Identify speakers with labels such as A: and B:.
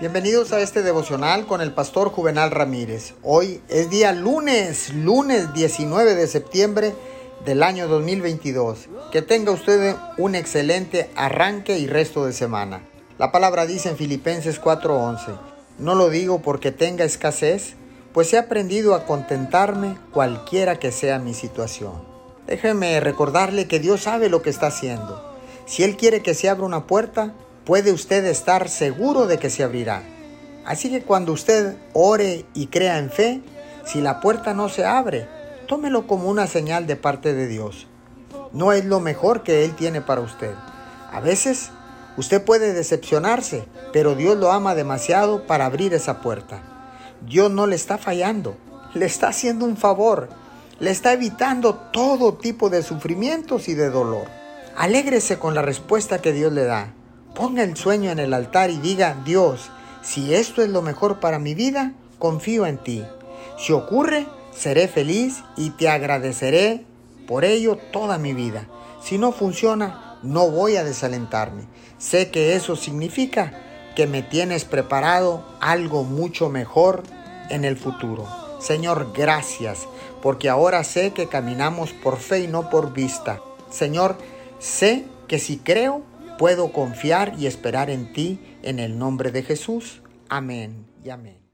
A: Bienvenidos a este devocional con el pastor Juvenal Ramírez. Hoy es día lunes, lunes 19 de septiembre del año 2022. Que tenga usted un excelente arranque y resto de semana. La palabra dice en Filipenses 4:11, no lo digo porque tenga escasez, pues he aprendido a contentarme cualquiera que sea mi situación. Déjeme recordarle que Dios sabe lo que está haciendo. Si Él quiere que se abra una puerta, puede usted estar seguro de que se abrirá. Así que cuando usted ore y crea en fe, si la puerta no se abre, tómelo como una señal de parte de Dios. No es lo mejor que Él tiene para usted. A veces usted puede decepcionarse, pero Dios lo ama demasiado para abrir esa puerta. Dios no le está fallando, le está haciendo un favor, le está evitando todo tipo de sufrimientos y de dolor. Alégrese con la respuesta que Dios le da. Ponga el sueño en el altar y diga, Dios, si esto es lo mejor para mi vida, confío en ti. Si ocurre, seré feliz y te agradeceré por ello toda mi vida. Si no funciona, no voy a desalentarme. Sé que eso significa que me tienes preparado algo mucho mejor en el futuro. Señor, gracias, porque ahora sé que caminamos por fe y no por vista. Señor, sé que si creo, Puedo confiar y esperar en ti en el nombre de Jesús. Amén y amén.